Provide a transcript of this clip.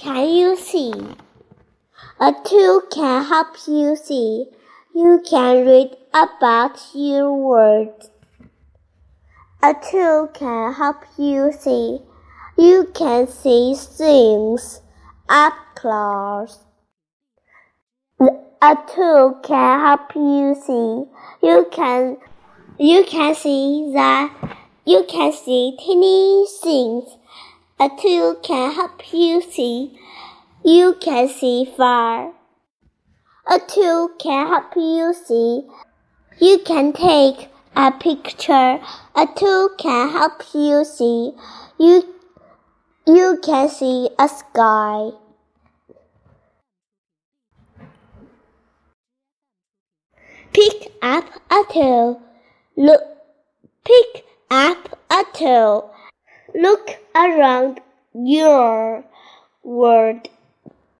can you see? A tool can help you see. You can read about your words. A tool can help you see. You can see things up close. A tool can help you see. You can you can see that you can see tiny things. A tool can help you see. You can see far. A tool can help you see. You can take a picture. A tool can help you see. You you can see a sky. Pick up a tool. Look pick up a tool. Look around your world